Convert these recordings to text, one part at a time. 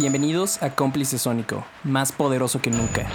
Bienvenidos a Cómplice Sónico, más poderoso que nunca.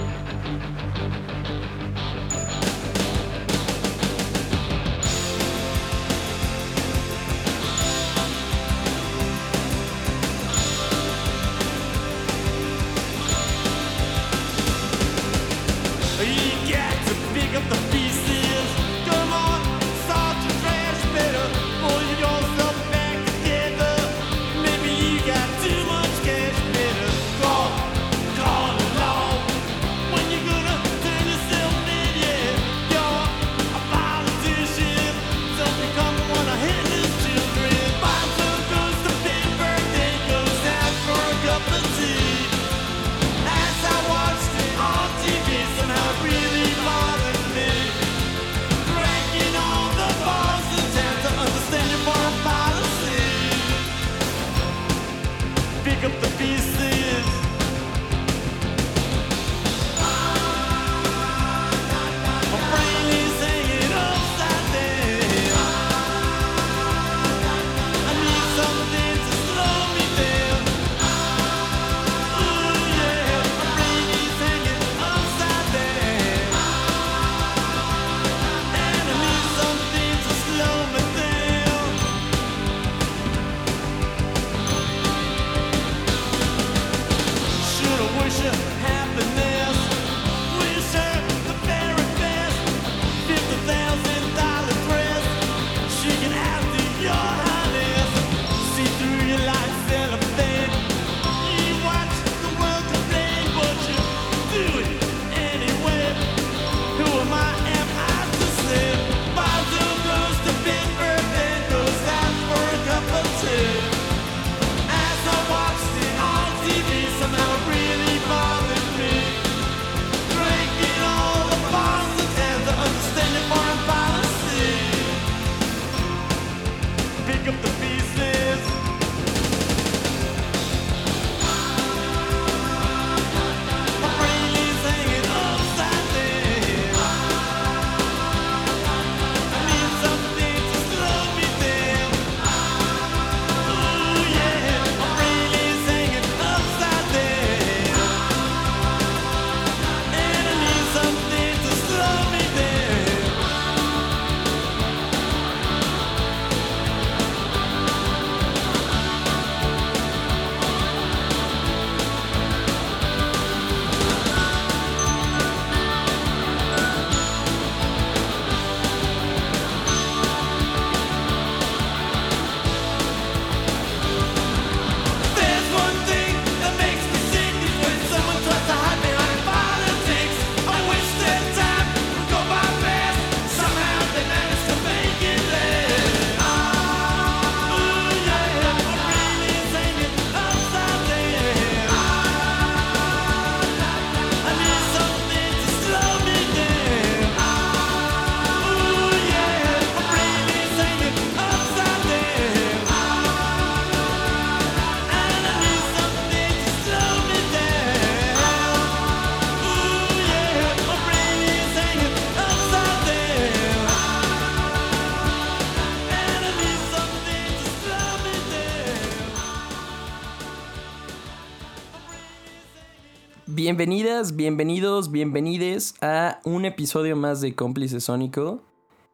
Bienvenidas, bienvenidos, bienvenides a un episodio más de Cómplice Sónico.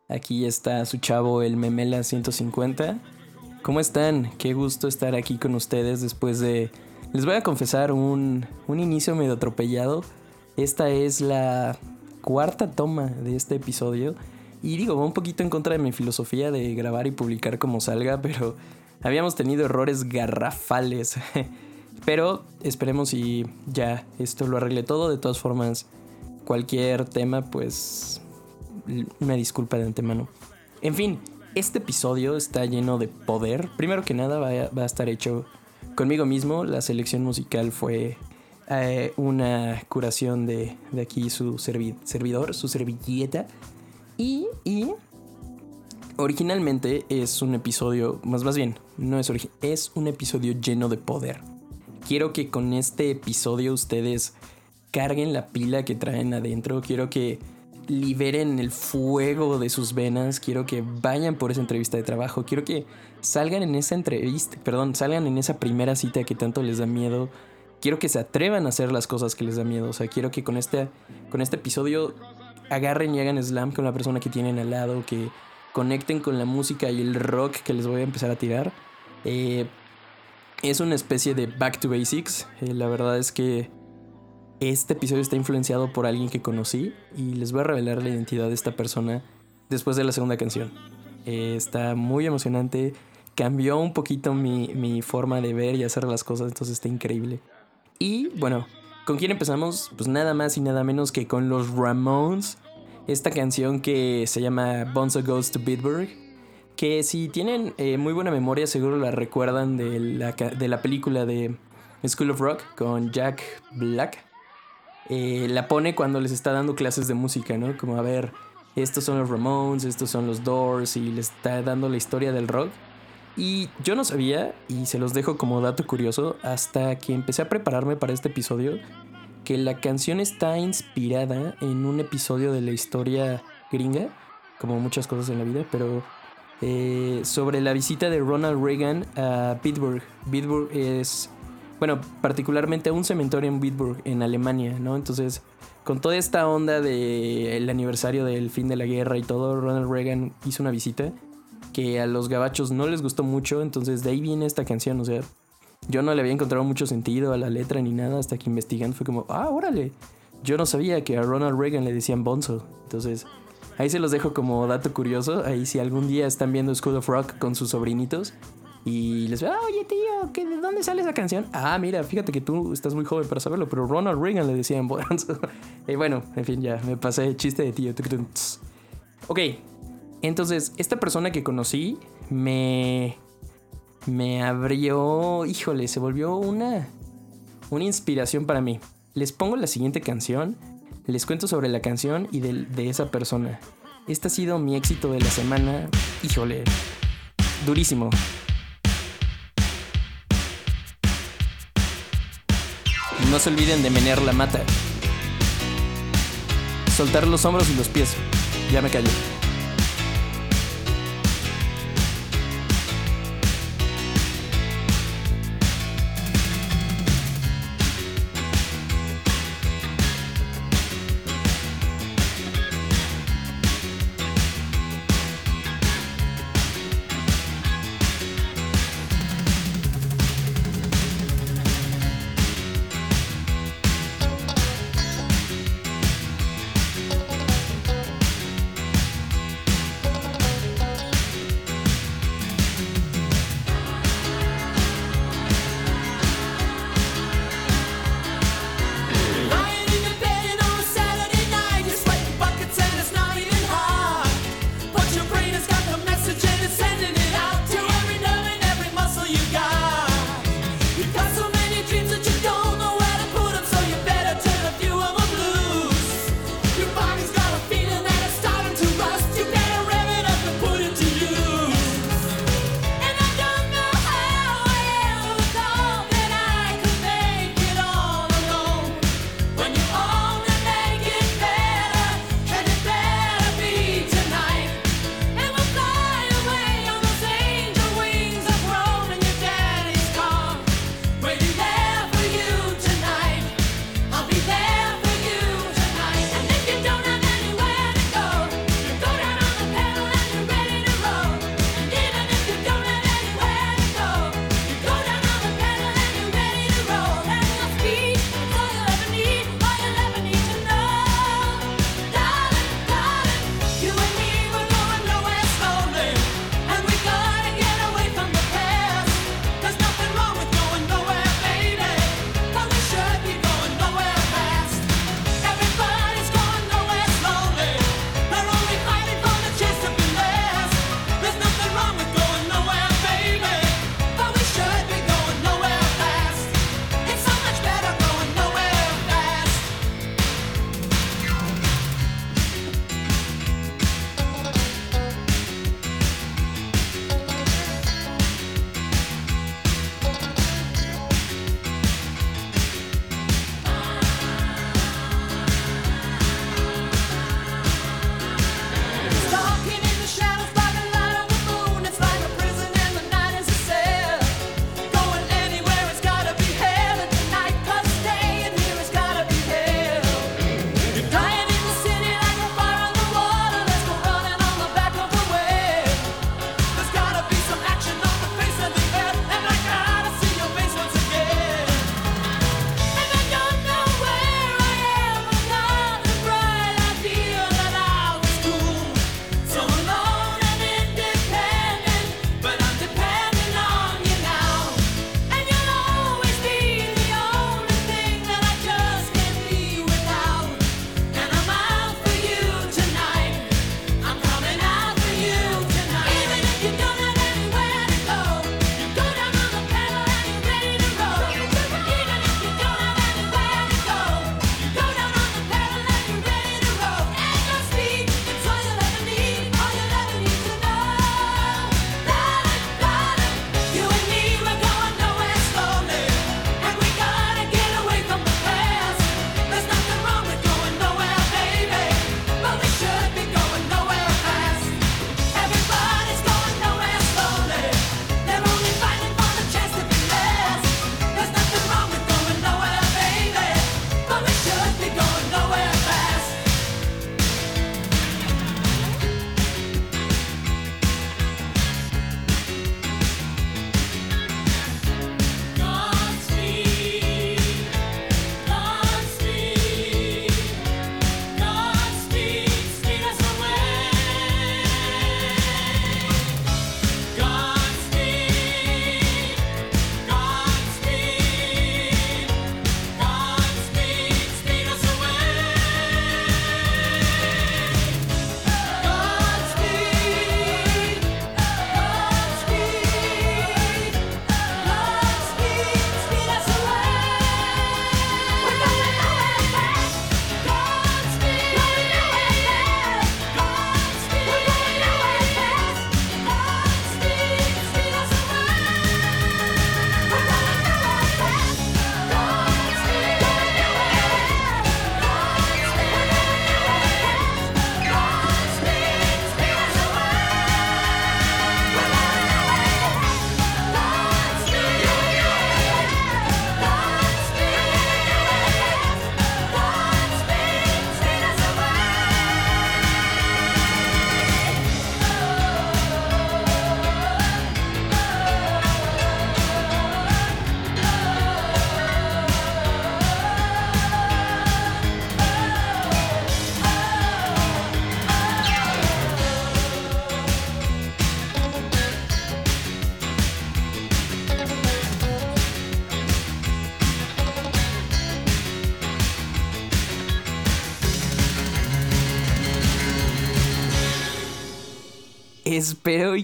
Aquí está su chavo, el Memela 150. ¿Cómo están? Qué gusto estar aquí con ustedes después de... Les voy a confesar un, un inicio medio atropellado. Esta es la cuarta toma de este episodio. Y digo, va un poquito en contra de mi filosofía de grabar y publicar como salga, pero habíamos tenido errores garrafales. Pero esperemos y ya esto lo arregle todo. De todas formas, cualquier tema, pues una disculpa de antemano. En fin, este episodio está lleno de poder. Primero que nada va a, va a estar hecho conmigo mismo. La selección musical fue eh, una curación de, de aquí su servi- servidor, su servilleta. Y, y originalmente es un episodio, más, más bien, no es original, es un episodio lleno de poder. Quiero que con este episodio ustedes carguen la pila que traen adentro. Quiero que liberen el fuego de sus venas. Quiero que vayan por esa entrevista de trabajo. Quiero que salgan en esa entrevista, perdón, salgan en esa primera cita que tanto les da miedo. quiero que se atrevan a hacer las cosas que les da miedo. O sea, quiero que con este, con este episodio agarren y hagan slam con la persona que tienen al lado, que conecten con la música y el rock que les voy a empezar a tirar. Eh, es una especie de back to basics. Eh, la verdad es que este episodio está influenciado por alguien que conocí y les voy a revelar la identidad de esta persona después de la segunda canción. Eh, está muy emocionante. Cambió un poquito mi, mi forma de ver y hacer las cosas, entonces está increíble. Y bueno, ¿con quién empezamos? Pues nada más y nada menos que con los Ramones. Esta canción que se llama Bonzo Goes to Bitburg. Que si tienen eh, muy buena memoria, seguro la recuerdan de la, de la película de School of Rock con Jack Black. Eh, la pone cuando les está dando clases de música, ¿no? Como a ver, estos son los Ramones, estos son los Doors, y les está dando la historia del rock. Y yo no sabía, y se los dejo como dato curioso, hasta que empecé a prepararme para este episodio, que la canción está inspirada en un episodio de la historia gringa, como muchas cosas en la vida, pero eh, sobre la visita de Ronald Reagan a Bitburg. Bitburg es, bueno, particularmente un cementerio en Bitburg, en Alemania, ¿no? Entonces, con toda esta onda del aniversario del fin de la guerra y todo, Ronald Reagan hizo una visita que a los gabachos no les gustó mucho, entonces de ahí viene esta canción, o sea, yo no le había encontrado mucho sentido a la letra ni nada hasta que investigando fue como, ah, órale, yo no sabía que a Ronald Reagan le decían Bonzo, entonces ahí se los dejo como dato curioso, ahí si algún día están viendo School of Rock con sus sobrinitos y les ve, ah, oye tío, ¿qué, ¿de dónde sale esa canción? Ah, mira, fíjate que tú estás muy joven para saberlo, pero Ronald Reagan le decían Bonzo. y bueno, en fin, ya me pasé chiste de tío. Ok, entonces, esta persona que conocí me. Me abrió. Híjole, se volvió una. Una inspiración para mí. Les pongo la siguiente canción. Les cuento sobre la canción y de, de esa persona. Este ha sido mi éxito de la semana. Híjole. Durísimo. No se olviden de menear la mata. Soltar los hombros y los pies. Ya me callo.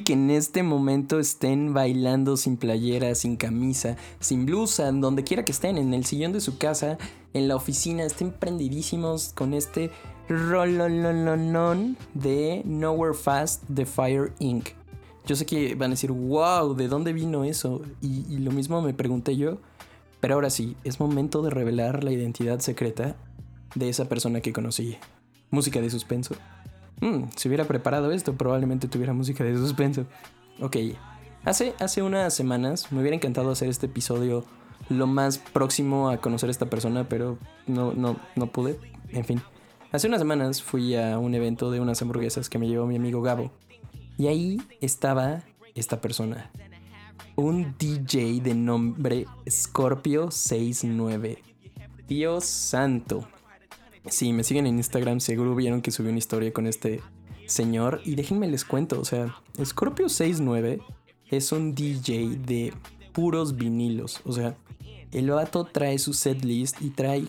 Que en este momento estén bailando sin playera, sin camisa, sin blusa, donde quiera que estén, en el sillón de su casa, en la oficina, estén prendidísimos con este rolololonon de Nowhere Fast de Fire Inc. Yo sé que van a decir, wow, ¿de dónde vino eso? Y lo mismo me pregunté yo. Pero ahora sí, es momento de revelar la identidad secreta de esa persona que conocí. Música de suspenso. Mm, si hubiera preparado esto, probablemente tuviera música de suspenso. Ok, hace, hace unas semanas me hubiera encantado hacer este episodio lo más próximo a conocer a esta persona, pero no, no, no pude. En fin, hace unas semanas fui a un evento de unas hamburguesas que me llevó mi amigo Gabo. Y ahí estaba esta persona. Un DJ de nombre Scorpio 69. Dios santo. Si me siguen en Instagram, seguro vieron que subí una historia con este señor. Y déjenme les cuento, o sea, Scorpio 69 es un DJ de puros vinilos. O sea, el vato trae su set list y trae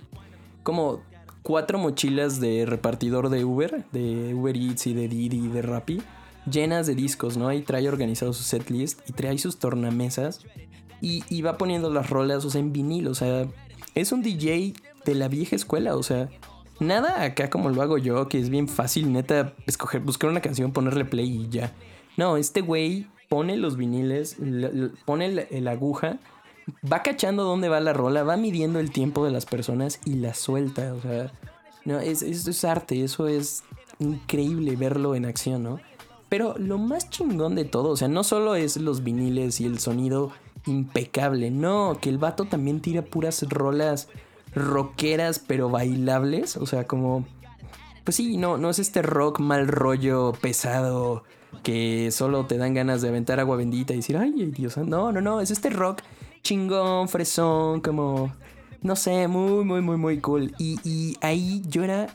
como cuatro mochilas de repartidor de Uber, de Uber Eats y de Didi y de Rappi, llenas de discos, ¿no? Y trae organizado su set list y trae sus tornamesas y, va poniendo las rolas, o sea, en vinilo. O sea, es un DJ de la vieja escuela, o sea, Nada acá como lo hago yo, que es bien fácil, neta, escoger, buscar una canción, ponerle play y ya. No, este güey pone los viniles, le- le- pone la, la aguja, va cachando dónde va la rola, va midiendo el tiempo de las personas y la suelta. O sea, no, es, eso es arte, eso es increíble verlo en acción, ¿no? Pero lo más chingón de todo, o sea, no solo es los viniles y el sonido impecable, no, que el vato también tira puras rolas rockeras pero bailables, o sea, como pues sí, no no es este rock mal rollo pesado que solo te dan ganas de aventar agua bendita y decir, "Ay, Dios, no, no, no, es este rock chingón, fresón, como no sé, muy muy muy muy cool." Y, y ahí yo era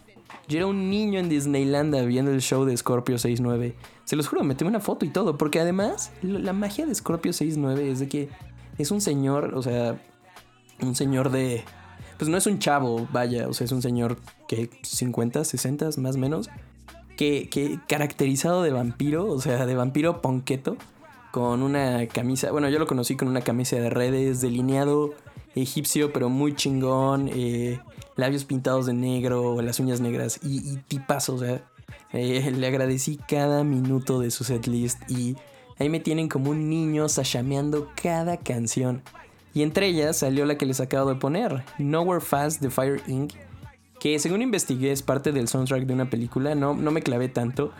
yo era un niño en Disneyland viendo el show de Scorpio 69. Se los juro, me tomé una foto y todo. Porque además, la magia de Scorpio 69 es de que es un señor, o sea, un señor de. Pues no es un chavo, vaya, o sea, es un señor que 50, 60, más o menos. Que, que caracterizado de vampiro, o sea, de vampiro ponqueto, con una camisa. Bueno, yo lo conocí con una camisa de redes, delineado egipcio, pero muy chingón. eh, labios pintados de negro, las uñas negras y, y tipazo, o sea. eh, le agradecí cada minuto de su setlist y ahí me tienen como un niño sashameando cada canción. Y entre ellas salió la que les acabo de poner, Nowhere Fast de Fire Inc., que según investigué es parte del soundtrack de una película, no, no me clavé tanto,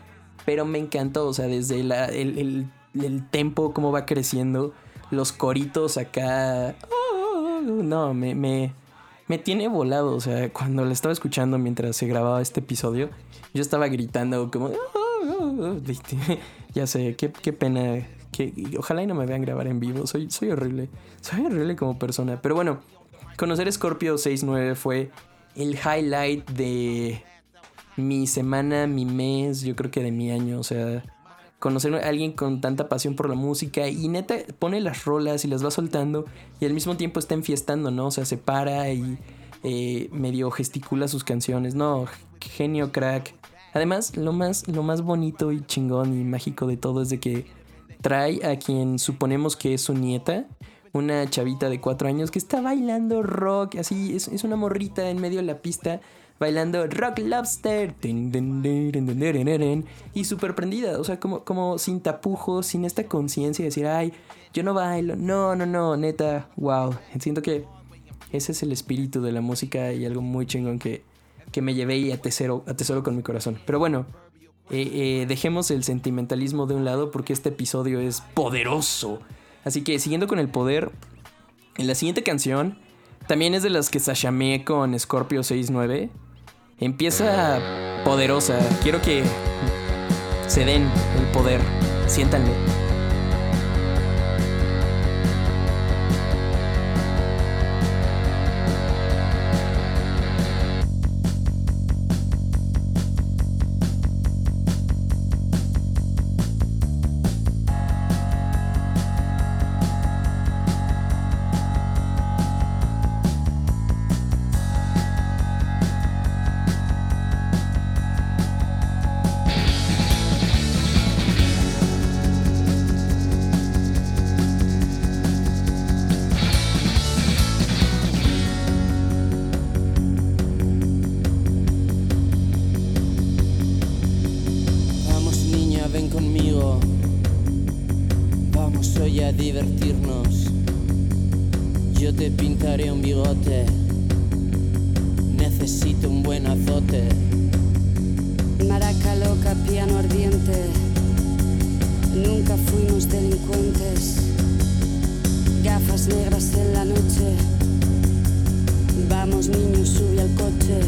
pero me encantó, o sea, desde la- el, el- el tempo, cómo va creciendo, los coritos acá... No, me, me, me tiene volado, o sea, cuando la estaba escuchando mientras se grababa este episodio, yo estaba gritando como... ya sé, qué, qué pena. Que, ojalá y no me vean grabar en vivo, soy, soy horrible, soy horrible como persona. Pero bueno, conocer Scorpio 69 fue el highlight de mi semana, mi mes, yo creo que de mi año, o sea, conocer a alguien con tanta pasión por la música y neta pone las rolas y las va soltando y al mismo tiempo está enfiestando, ¿no? O sea, se para y eh, medio gesticula sus canciones, no, genio crack. Además, lo más, lo más bonito y chingón y mágico de todo es de que trae a quien suponemos que es su nieta, una chavita de cuatro años que está bailando rock, así, es, es una morrita en medio de la pista bailando Rock Lobster. Y súper prendida, o sea, como, como sin tapujos, sin esta conciencia de decir, ay, yo no bailo. No, no, no, neta, wow. Siento que ese es el espíritu de la música y algo muy chingón que, que me llevé y atesoro, atesoro con mi corazón. Pero bueno, eh, eh, dejemos el sentimentalismo de un lado porque este episodio es poderoso. Así que siguiendo con el poder, en la siguiente canción también es de las que sashameé con Scorpio 69. Empieza poderosa. Quiero que se den el poder. Siéntanlo. Necesito un buen azote. Maraca loca, piano ardiente. Nunca fuimos delincuentes. Gafas negras en la noche. Vamos niños, sube al coche.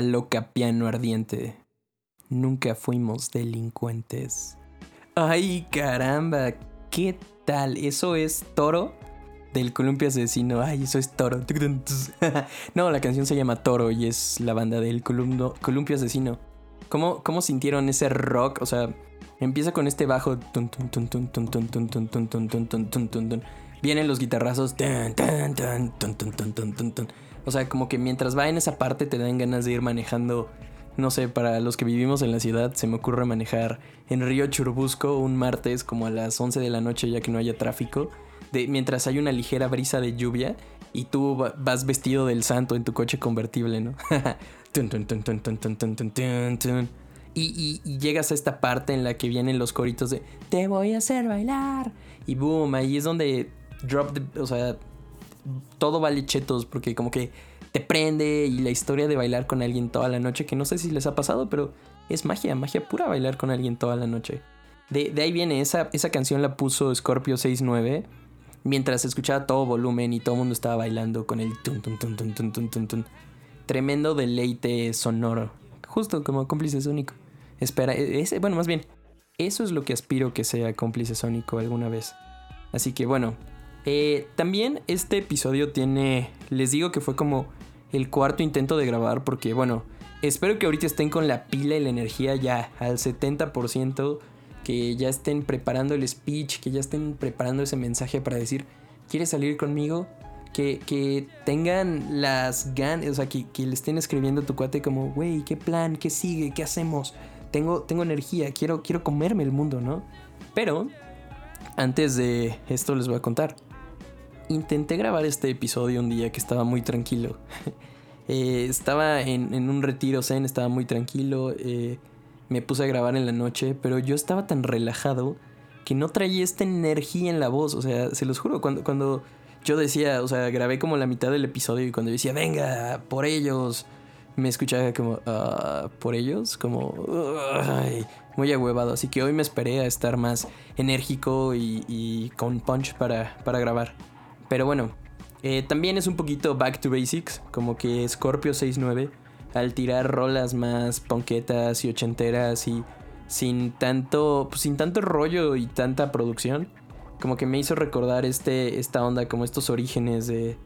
Loca, piano ardiente. Nunca fuimos delincuentes. Ay, caramba, ¿qué tal? Eso es Toro del Columpio Asesino. Ay, eso es Toro. No, la canción se llama Toro y es la banda del Columpio Asesino. ¿Cómo, ¿Cómo sintieron ese rock? O sea, empieza con este bajo. Vienen los guitarrazos. O sea, como que mientras va en esa parte te dan ganas de ir manejando. No sé, para los que vivimos en la ciudad, se me ocurre manejar en Río Churubusco un martes como a las 11 de la noche, ya que no haya tráfico, mientras hay una ligera brisa de lluvia y tú vas vestido del santo en tu coche convertible, ¿no? Y, y, y, llegas a esta parte en la que vienen los coritos de Te voy a hacer bailar. Y boom, ahí es donde drop the, o sea, todo vale chetos porque como que te prende y la historia de bailar con alguien toda la noche, que no sé si les ha pasado, pero es magia, magia pura bailar con alguien toda la noche. De, de ahí viene, esa, esa canción la puso Scorpio 69 mientras escuchaba todo volumen y todo el mundo estaba bailando con el tun tun tun tun tun tun tun. Tremendo deleite sonoro, justo como cómplices único. Espera, e- ese, bueno, más bien, Eso es lo que aspiro que sea cómplice sónico alguna vez. Así que bueno, eh, también este episodio tiene, les digo que fue como el cuarto intento de grabar porque bueno, espero que ahorita estén con la pila y la energía ya al 70%, que ya estén preparando el speech, que ya estén preparando ese mensaje para decir, ¿quieres salir conmigo? Que, que tengan las ganas, o sea, que, que le estén escribiendo a tu cuate como, güey, ¿qué plan? ¿Qué sigue? ¿Qué hacemos? Tengo, tengo energía, quiero, quiero comerme el mundo, ¿no? Pero, antes de esto les voy a contar. Intenté grabar este episodio un día que estaba muy tranquilo. Eh, estaba en, un retiro zen, estaba muy tranquilo. eh, me puse a grabar en la noche, pero yo estaba tan relajado que no traía esta energía en la voz. O sea, se los juro, cuando, cuando yo decía, o sea, grabé como la mitad del episodio y cuando yo decía, venga, por ellos, me escuchaba como, "Ah, por ellos, como, muy ahuevado. Así que hoy me esperé a estar más enérgico y, y con punch para, para grabar. Pero bueno, eh, también es un poquito back to basics, como que Scorpio 69, al tirar rolas más ponquetas y ochenteras y sin tanto, pues, sin tanto rollo y tanta producción, como que me hizo recordar este, esta onda, como estos orígenes de,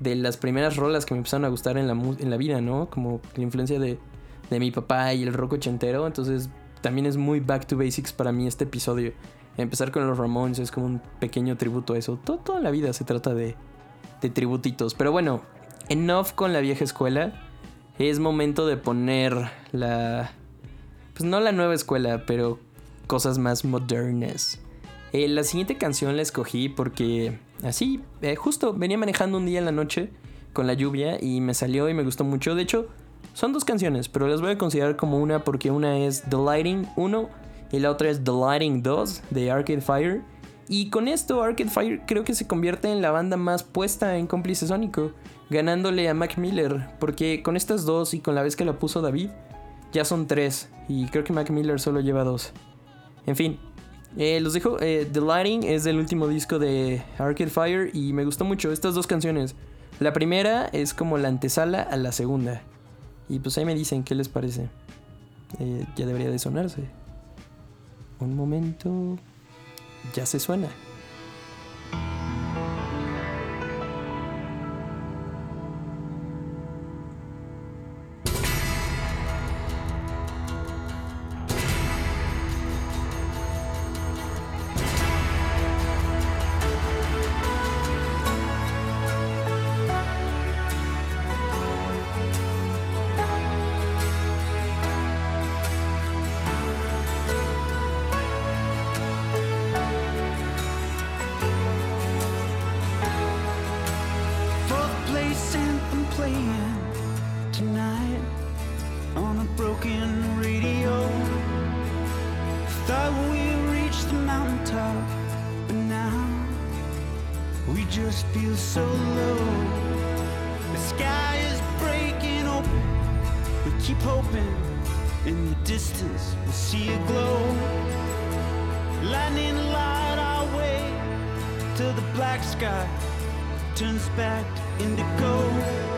de las primeras rolas que me empezaron a gustar en la, en la vida, ¿no? Como la influencia de, de mi papá y el rock ochentero, entonces también es muy back to basics para mí este episodio. Empezar con los Ramones es como un pequeño tributo a eso. Todo, toda la vida se trata de, de tributitos. Pero bueno, enough con la vieja escuela. Es momento de poner la... Pues no la nueva escuela, pero cosas más modernas. Eh, la siguiente canción la escogí porque así, eh, justo venía manejando un día en la noche con la lluvia y me salió y me gustó mucho. De hecho, son dos canciones, pero las voy a considerar como una porque una es The Lighting 1 y la otra es The Lighting 2 de Arcade Fire. Y con esto Arcade Fire creo que se convierte en la banda más puesta en cómplice sónico, ganándole a Mac Miller, porque con estas dos y con la vez que la puso David, ya son tres, y creo que Mac Miller solo lleva dos. En fin, eh, los dejo. eh, The Lighting es del último disco de Arcade Fire y me gustó mucho estas dos canciones. La primera es como la antesala a la segunda. Y pues ahí me dicen qué les parece. Eh, ya debería de sonarse. Un momento. Ya se suena. Till the black sky turns back to indigo.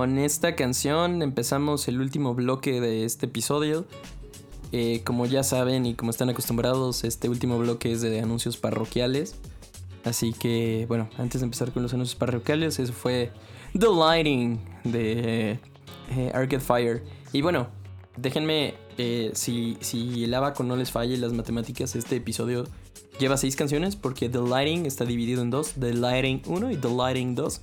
Con esta canción empezamos el último bloque de este episodio. Eh, como ya saben y como están acostumbrados, este último bloque es de anuncios parroquiales. Así que, bueno, antes de empezar con los anuncios parroquiales, eso fue The Lighting de eh, Arcade Fire. Y bueno, déjenme, eh, si, si el abaco no les falle las matemáticas, este episodio lleva seis canciones porque The Lighting está dividido en dos, The Lighting 1 y The Lighting 2,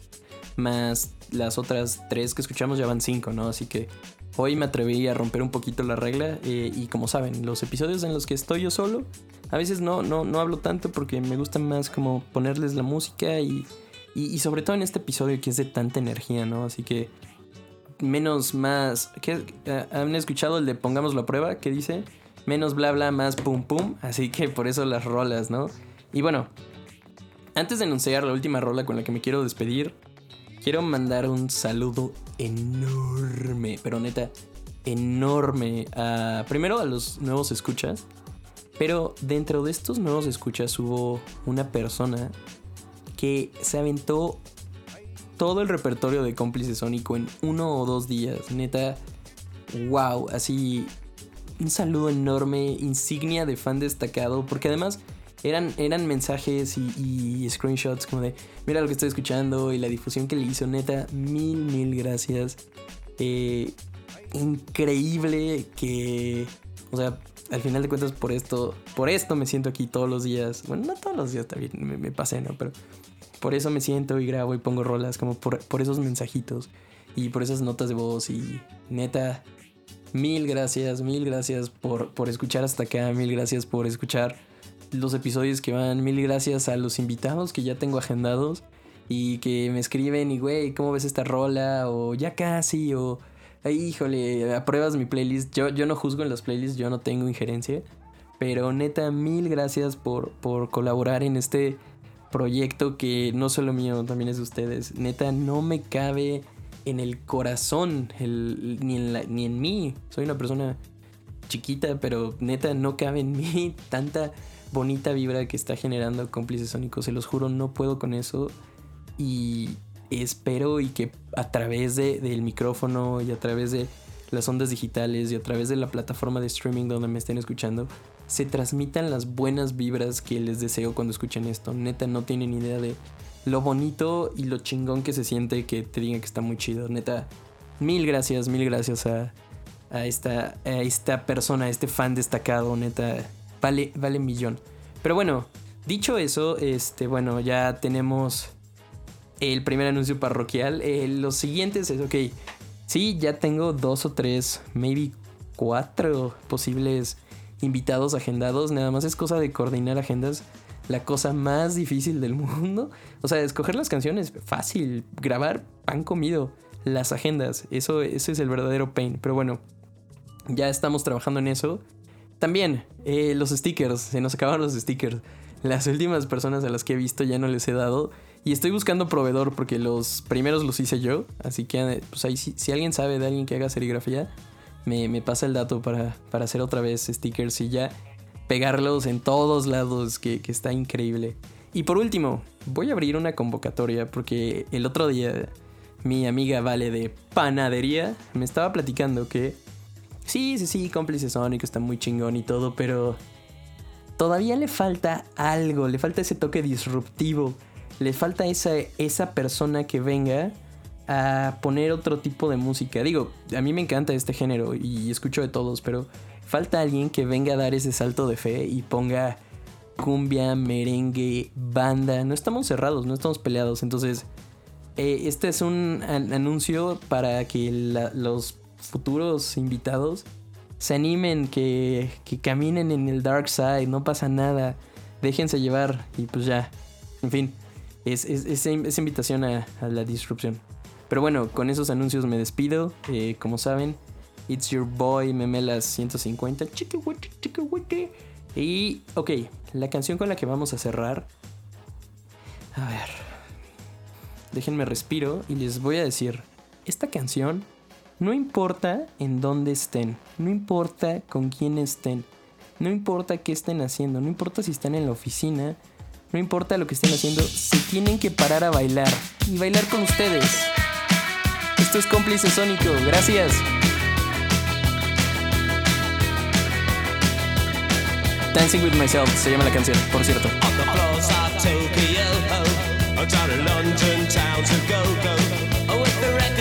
más las otras tres que escuchamos ya van cinco, ¿no? Así que hoy me atreví a romper un poquito la regla eh, y como saben, los episodios en los que estoy yo solo, a veces no, no, no hablo tanto porque me gusta más como ponerles la música y, y, y sobre todo en este episodio que es de tanta energía, ¿no? Así que menos más. ¿qué? Eh, ¿Han escuchado el de Pongámoslo a prueba? que dice? Menos bla bla, más pum pum. Así que por eso las rolas, ¿no? Y bueno, antes de anunciar la última rola con la que me quiero despedir, quiero mandar un saludo enorme, pero neta, enorme. A, primero a los nuevos escuchas. Pero dentro de estos nuevos escuchas hubo una persona que se aventó todo el repertorio de cómplice sónico en uno o dos días. Neta, wow, así un saludo enorme, insignia de fan destacado, porque además eran, eran mensajes y, screenshots como de, mira lo que estoy escuchando y la difusión que le hizo, neta, mil, mil gracias. Eh, increíble que, o sea, al final de cuentas por esto, por esto me siento aquí todos los días. Bueno, no todos los días, bien, me, me pasé, ¿no? Pero por eso me siento y grabo y pongo rolas, como por, por esos mensajitos y por esas notas de voz y neta, mil gracias, mil gracias por, por escuchar hasta acá, mil gracias por escuchar los episodios que van, mil gracias a los invitados que ya tengo agendados y que me escriben y güey, ¿cómo ves esta rola? O ya casi, o híjole, apruebas mi playlist. Yo, yo no juzgo en las playlists, yo no tengo injerencia. Pero neta, mil gracias por, por colaborar en este proyecto que no solo mío, también es de ustedes. Neta, no me cabe en el corazón, el, ni, en la- ni en mí. Soy una persona chiquita, pero neta, no cabe en mí tanta bonita vibra que está generando cómplices sónicos. Se los juro, no puedo con eso. Y espero y que a través de- del micrófono y a través de las ondas digitales y a través de la plataforma de streaming donde me estén escuchando, se transmitan las buenas vibras que les deseo cuando escuchen esto. Neta, no tienen idea de lo bonito y lo chingón que se siente que te digan que está muy chido. Neta, mil gracias, mil gracias a, a esta, a esta persona, a este fan destacado. Neta, vale, vale millón. Pero bueno, dicho eso, este, bueno, ya tenemos el primer anuncio parroquial. Eh, los siguientes es, ok, sí, ya tengo dos o tres, maybe cuatro posibles invitados agendados. Nada más es cosa de coordinar agendas. La cosa más difícil del mundo. O sea, escoger las canciones, fácil. Grabar, pan comido. Las agendas, eso, eso es el verdadero pain. Pero bueno, ya estamos trabajando en eso. También, eh, los stickers, se nos acabaron los stickers. Las últimas personas a las que he visto ya no les he dado. Y estoy buscando proveedor porque los primeros los hice yo. Así que, eh, pues ahí si, si alguien sabe de alguien que haga serigrafía, me, me pasa el dato para, para hacer otra vez stickers y ya pegarlos en todos lados, que, que está increíble. Y por último, voy a abrir una convocatoria porque el otro día mi amiga Vale de Panadería me estaba platicando que sí, sí, sí, cómplice sónico está muy chingón y todo, pero todavía le falta algo, le falta ese toque disruptivo, le falta esa, esa persona que venga a poner otro tipo de música. Digo, a mí me encanta este género y escucho de todos, pero falta alguien que venga a dar ese salto de fe y ponga cumbia, merengue, banda. No estamos cerrados, no estamos peleados. Entonces, eh, este es un an- anuncio para que los futuros invitados se animen, que, que caminen en el dark side, no pasa nada. Déjense llevar y pues ya. En fin, es, es- invitación a, la disrupción. Pero bueno, con esos anuncios me despido. Eh, como saben, It's Your Boy Memelas 150. Chiquihuiti, chiquihuiti. Y, ok, la canción con la que vamos a cerrar. A ver. Déjenme respiro y les voy a decir. Esta canción, no importa en dónde estén, no importa con quién estén, no importa qué estén haciendo, no importa si están en la oficina, no importa lo que estén haciendo, se tienen que parar a bailar y bailar con ustedes. Esto es cómplice sónico. Gracias. Dancing with myself se llama la canción, por cierto.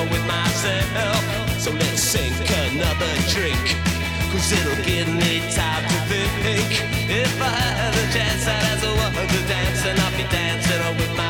on with myself. So let's sink another drink, cause it'll give me time to think. If I had a chance, I'd ask a woman to dance, and I'll be dancing with myself.